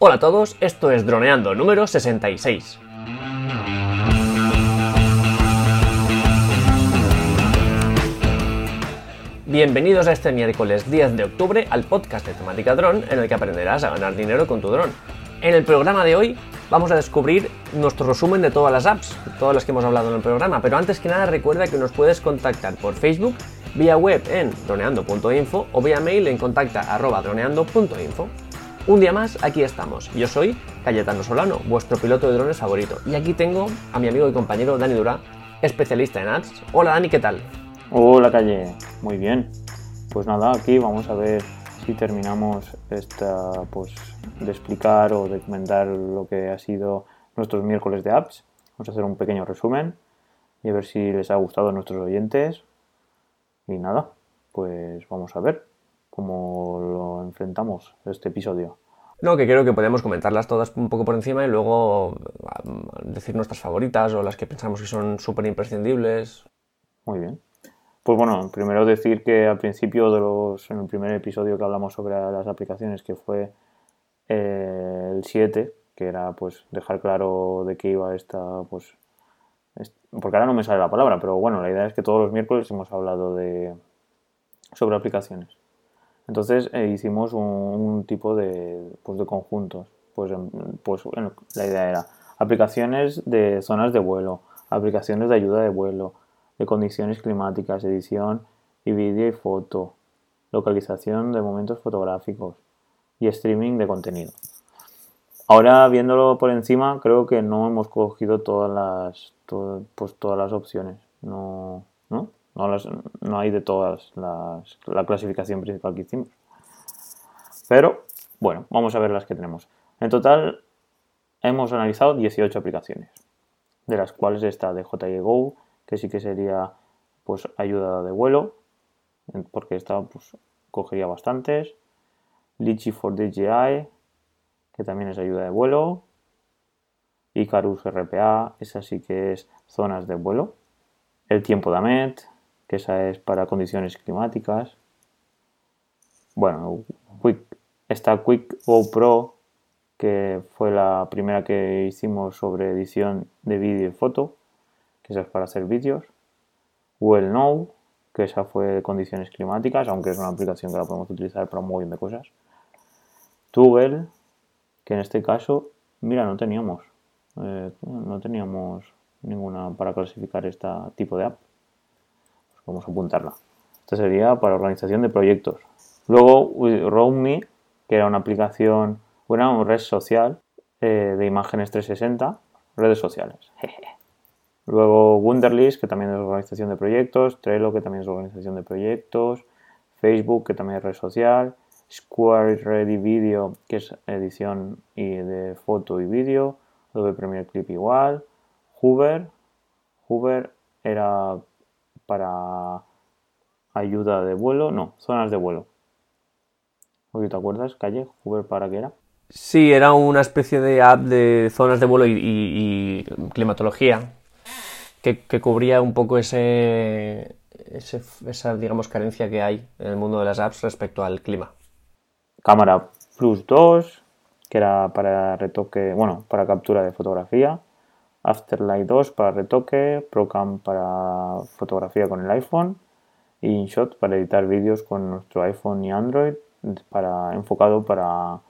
Hola a todos, esto es Droneando número 66. Bienvenidos a este miércoles 10 de octubre al podcast de temática dron en el que aprenderás a ganar dinero con tu dron. En el programa de hoy vamos a descubrir nuestro resumen de todas las apps, todas las que hemos hablado en el programa, pero antes que nada recuerda que nos puedes contactar por Facebook, vía web en droneando.info o vía mail en contacta.droneando.info. Un día más, aquí estamos. Yo soy Cayetano Solano, vuestro piloto de drones favorito. Y aquí tengo a mi amigo y compañero Dani Durá, especialista en ads. Hola Dani, ¿qué tal? Hola Calle, muy bien. Pues nada, aquí vamos a ver si terminamos esta, pues, de explicar o de comentar lo que ha sido nuestros miércoles de apps. Vamos a hacer un pequeño resumen y a ver si les ha gustado a nuestros oyentes. Y nada, pues vamos a ver cómo lo enfrentamos este episodio. No, que creo que podemos comentarlas todas un poco por encima y luego decir nuestras favoritas o las que pensamos que son súper imprescindibles. Muy bien. Pues bueno, primero decir que al principio de los, en el primer episodio que hablamos sobre las aplicaciones, que fue eh, el 7, que era pues dejar claro de qué iba esta, pues, porque ahora no me sale la palabra, pero bueno, la idea es que todos los miércoles hemos hablado de sobre aplicaciones. Entonces eh, hicimos un, tipo de, pues, de conjuntos. Pues, pues la idea era aplicaciones de zonas de vuelo, aplicaciones de ayuda de vuelo, de condiciones climáticas, edición y vídeo y foto, localización de momentos fotográficos y streaming de contenido. Ahora viéndolo por encima, creo que no hemos cogido todas las, pues todas las opciones. No, ¿no? No, hay de todas las, la clasificación principal que hicimos. Pero, bueno, vamos a ver las que tenemos. En total, hemos analizado 18 aplicaciones, de las cuales está DJI Go, que sí que sería pues ayuda de vuelo, porque esta pues, cogería bastantes. Litchi for DJI, que también es ayuda de vuelo. Icarus RPA, esa sí que es zonas de vuelo. El tiempo de AMET, que esa es para condiciones climáticas. Bueno, Quick, está Quick GoPro, que fue la primera que hicimos sobre edición de vídeo y foto, que esa es para hacer vídeos. Well Know, que esa fue condiciones climáticas, aunque es una aplicación que la podemos utilizar para un montón de cosas. Toggle, que en este caso, mira, no teníamos, eh, no teníamos ninguna para clasificar este tipo de app. Vamos a apuntarla. Esta sería para organización de proyectos. Luego, RoamMe, que era una aplicación, una red social eh, de imágenes 360, redes sociales. Luego Wunderlist, que también es organización de proyectos, Trello, que también es organización de proyectos, Facebook, que también es red social, Square Ready Video, que es edición y de foto y vídeo, Adobe Premiere Clip igual, Hoover, Hoover era para ayuda de vuelo, no, zonas de vuelo. ¿Te acuerdas, Calle? Uber para qué era? Sí, era una especie de app de zonas de vuelo y, climatología que, cubría un poco ese, esa, digamos, carencia que hay en el mundo de las apps respecto al clima. Cámara Plus 2, que era para retoque, bueno, para captura de fotografía. Afterlight 2 para retoque, Procam para fotografía con el iPhone y InShot para editar vídeos con nuestro iPhone y Android para, enfocado para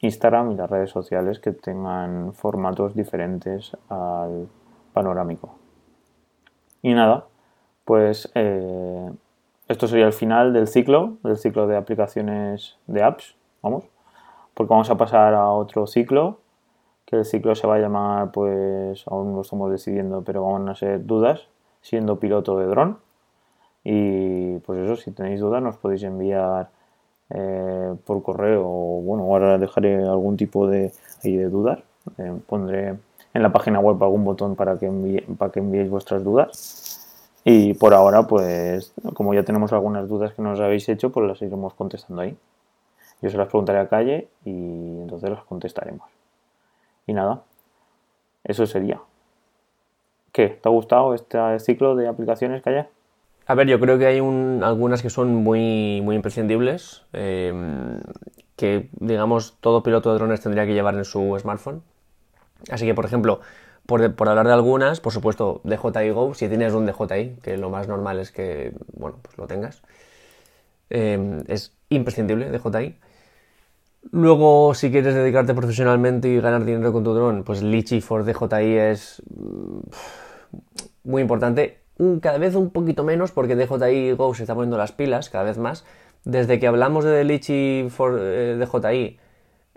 Instagram y las redes sociales que tengan formatos diferentes al panorámico. Y nada, pues eh, esto sería el final del ciclo, del ciclo de aplicaciones de apps, vamos, porque vamos a pasar a otro ciclo el ciclo se va a llamar, pues aún lo estamos decidiendo, pero van a ser dudas, siendo piloto de dron. Y pues eso, si tenéis dudas nos podéis enviar eh, por correo o bueno, ahora dejaré algún tipo de, de dudas. Eh, pondré en la página web algún botón para que, para que enviéis vuestras dudas. Y por ahora, pues como ya tenemos algunas dudas que nos habéis hecho, pues las iremos contestando ahí. Yo se las preguntaré a calle y entonces las contestaremos. Y nada, eso sería. ¿Qué? ¿Te ha gustado este ciclo de aplicaciones que hay? A ver, yo creo que hay algunas que son muy, muy imprescindibles. Em, que, digamos, todo piloto de drones tendría que llevar en su smartphone. Así que, por ejemplo, por, hablar de algunas, por supuesto, DJI Go, si tienes un DJI, que lo más normal es que, bueno, pues lo tengas, eh, es imprescindible DJI. Luego, si quieres dedicarte profesionalmente y ganar dinero con tu dron, pues Litchi for DJI es mm, muy importante. Cada vez un poquito menos porque DJI Go se está poniendo las pilas cada vez más. Desde que hablamos de Litchi for eh, DJI,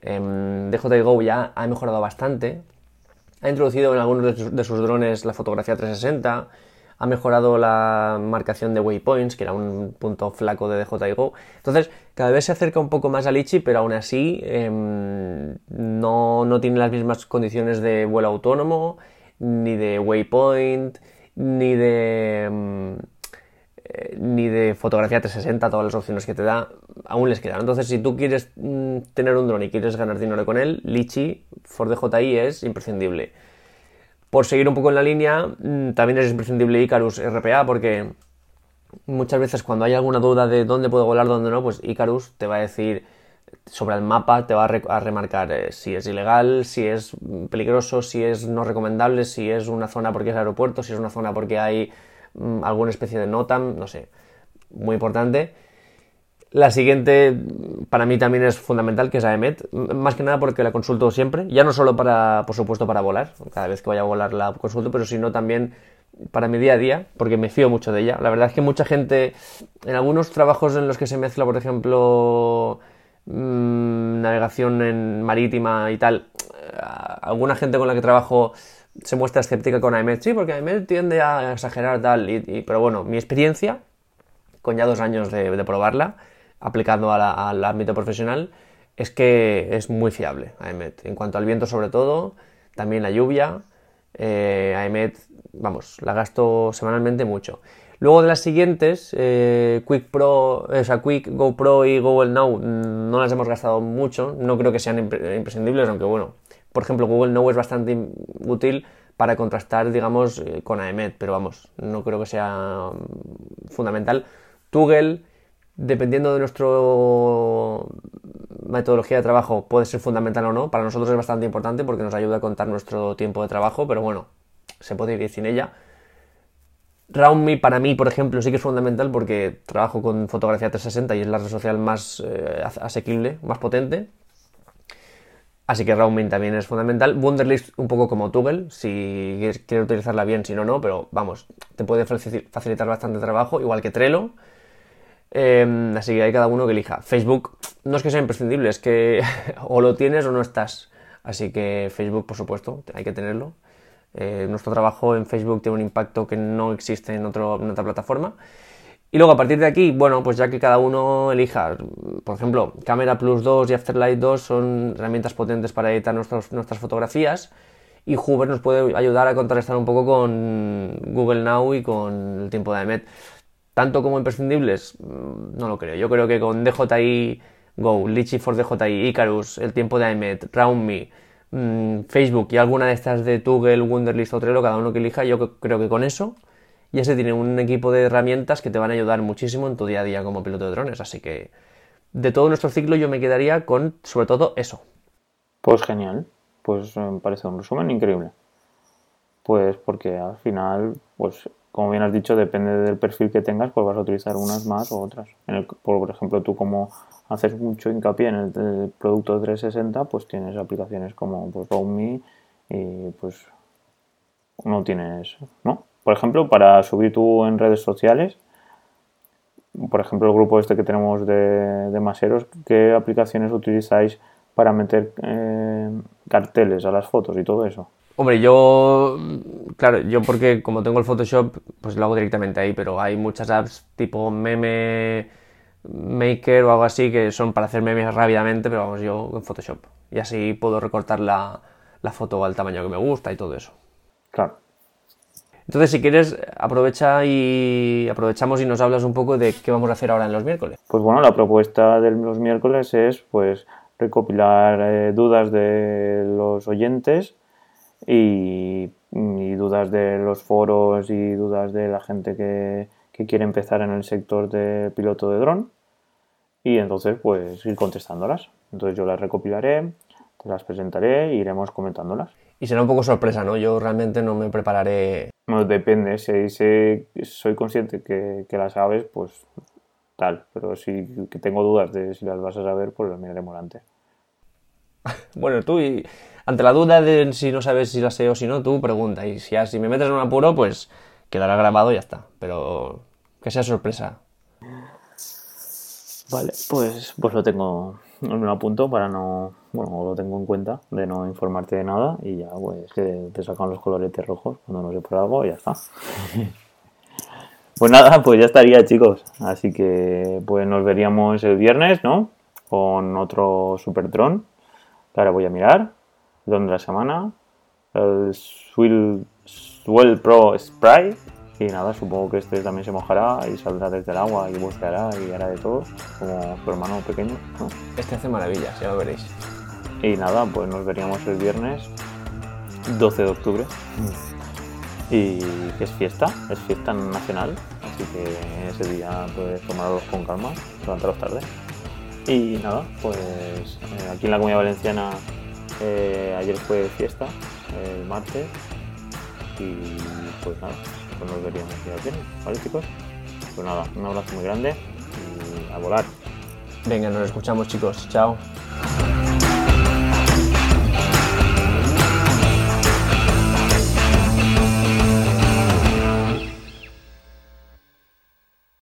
em, DJI Go ya ha mejorado bastante. Ha introducido en algunos de sus drones la fotografía 360 ha mejorado la marcación de waypoints, que era un punto flaco de DJI Go. Entonces, cada vez se acerca un poco más a Litchi, pero aún así em, no, tiene las mismas condiciones de vuelo autónomo, ni de waypoint, ni de... Em, eh, ni de fotografía 360, todas las opciones que te da, aún les quedan. Entonces, si tú quieres mm, tener un drone y quieres ganar dinero con él, Litchi for DJI es imprescindible. Por seguir un poco en la línea, mm, también es imprescindible Icarus RPA porque muchas veces cuando hay alguna duda de dónde puedo volar, dónde no, pues Icarus te va a decir sobre el mapa, te va a, remarcar eh, si es ilegal, si es peligroso, si es no recomendable, si es una zona porque es aeropuerto, si es una zona porque hay mm, alguna especie de NOTAM, no sé. Muy importante. La siguiente, para mí también es fundamental, que es AEMET, más que nada porque la consulto siempre, ya no solo para, por supuesto, para volar, cada vez que vaya a volar la consulto, pero sino también para mi día a día, porque me fío mucho de ella. La verdad es que mucha gente, en algunos trabajos en los que se mezcla, por ejemplo, mm, navegación en marítima y tal, alguna gente con la que trabajo se muestra escéptica con AEMET, sí, porque AEMET tiende a exagerar tal, y, pero bueno, mi experiencia, con ya dos años de probarla, aplicando al ámbito profesional, es que es muy fiable AEMET. En cuanto al viento sobre todo, también la lluvia, eh, AEMET, vamos, la gasto semanalmente mucho. Luego de las siguientes, eh, Quick Pro, o sea, Quick, GoPro y Google Now mm, no las hemos gastado mucho, no creo que sean imprescindibles, aunque bueno, por ejemplo, Google Now es bastante útil para contrastar, digamos, eh, con AEMET, pero vamos, no creo que sea mm, fundamental. Toggle dependiendo de nuestra metodología de trabajo, puede ser fundamental o no. Para nosotros es bastante importante porque nos ayuda a contar nuestro tiempo de trabajo, pero bueno, se puede ir sin ella. RoundMe para mí, por ejemplo, sí que es fundamental porque trabajo con fotografía 360 y es la red social más eh, asequible, más potente. Así que RoundMe también es fundamental. Wunderlist un poco como Toggle, si quieres utilizarla bien, si no, no, pero vamos, te puede facilitar bastante trabajo, igual que Trello. Em, así que hay cada uno que elija. Facebook no es que sea imprescindible, es que o lo tienes o no estás. Así que Facebook, por supuesto, hay que tenerlo. Eh, nuestro trabajo en Facebook tiene un impacto que no existe en, otra plataforma. Y luego a partir de aquí, bueno, pues ya que cada uno elija, por ejemplo, Camera Plus 2 y Afterlight 2 son herramientas potentes para editar nuestras fotografías y Hoover nos puede ayudar a contrarrestar un poco con Google Now y con el tiempo de IMET tanto como imprescindibles, mm, no lo creo. Yo creo que con DJI Go, Litchi for DJI, Icarus, el tiempo de iMet, RoundMe, mm, Facebook y alguna de estas de Google, Wunderlist o Trello, cada uno que elija, yo creo que con eso ya se tiene un equipo de herramientas que te van a ayudar muchísimo en tu día a día como piloto de drones. Así que de todo nuestro ciclo yo me quedaría con sobre todo eso. Pues genial, pues me parece un resumen increíble. Pues porque al final, pues como bien has dicho, depende del perfil que tengas, pues vas a utilizar unas más o otras. por, ejemplo, tú como haces mucho hincapié en el, producto 360, pues tienes aplicaciones como pues, y pues no tienes, ¿no? Por ejemplo, para subir tú en redes sociales, por ejemplo, el grupo este que tenemos de, de maseros, ¿qué aplicaciones utilizáis para meter eh, carteles a las fotos y todo eso? Hombre, yo, claro, yo porque como tengo el Photoshop, pues lo hago directamente ahí, pero hay muchas apps tipo Meme Maker o algo así que son para hacer memes rápidamente, pero vamos, yo en Photoshop. Y así puedo recortar la, foto al tamaño que me gusta y todo eso. Claro. Entonces, si quieres, aprovecha y aprovechamos y nos hablas un poco de qué vamos a hacer ahora en los miércoles. Pues bueno, la propuesta de los miércoles es pues recopilar eh, dudas de los oyentes y, dudas de los foros y dudas de la gente que, quiere empezar en el sector de piloto de dron y entonces pues ir contestándolas. Entonces yo las recopilaré, te las presentaré e iremos comentándolas. Y será un poco sorpresa, ¿no? Yo realmente no me prepararé. Bueno, depende, si, soy consciente que, que las sabes, pues tal, pero si tengo dudas de si las vas a saber, pues las miraremos antes. Bueno, tú y ante la duda de si no sabes si las sé o si no, tú pregunta. Y si, si me metes en un apuro, pues quedará grabado y ya está. Pero que sea sorpresa. Vale, pues, pues lo tengo en un apunto para no. Bueno, lo tengo en cuenta de no informarte de nada y ya, pues, que te sacan los coloretes rojos cuando no sé por algo y ya está. pues nada, pues ya estaría, chicos. Así que, pues nos veríamos el viernes, ¿no? Con otro Super Tron. Ahora voy a mirar. Don de la semana. El Swell Pro Spray y nada, supongo que este también se mojará y saldrá desde el agua y buscará y hará de todo, como su hermano pequeño. Este hace maravillas, ya lo veréis. Y nada, pues nos veríamos el viernes 12 de octubre. Y es fiesta, es fiesta nacional, así que ese día pues tomarlos con calma, levantaros tarde. Y nada, pues eh, aquí en la Comunidad Valenciana eh, ayer fue fiesta, el martes, y pues nada, pues nos veríamos ya viernes, ¿vale chicos? Pues nada, un abrazo muy grande y a volar. Venga, nos escuchamos chicos, chao.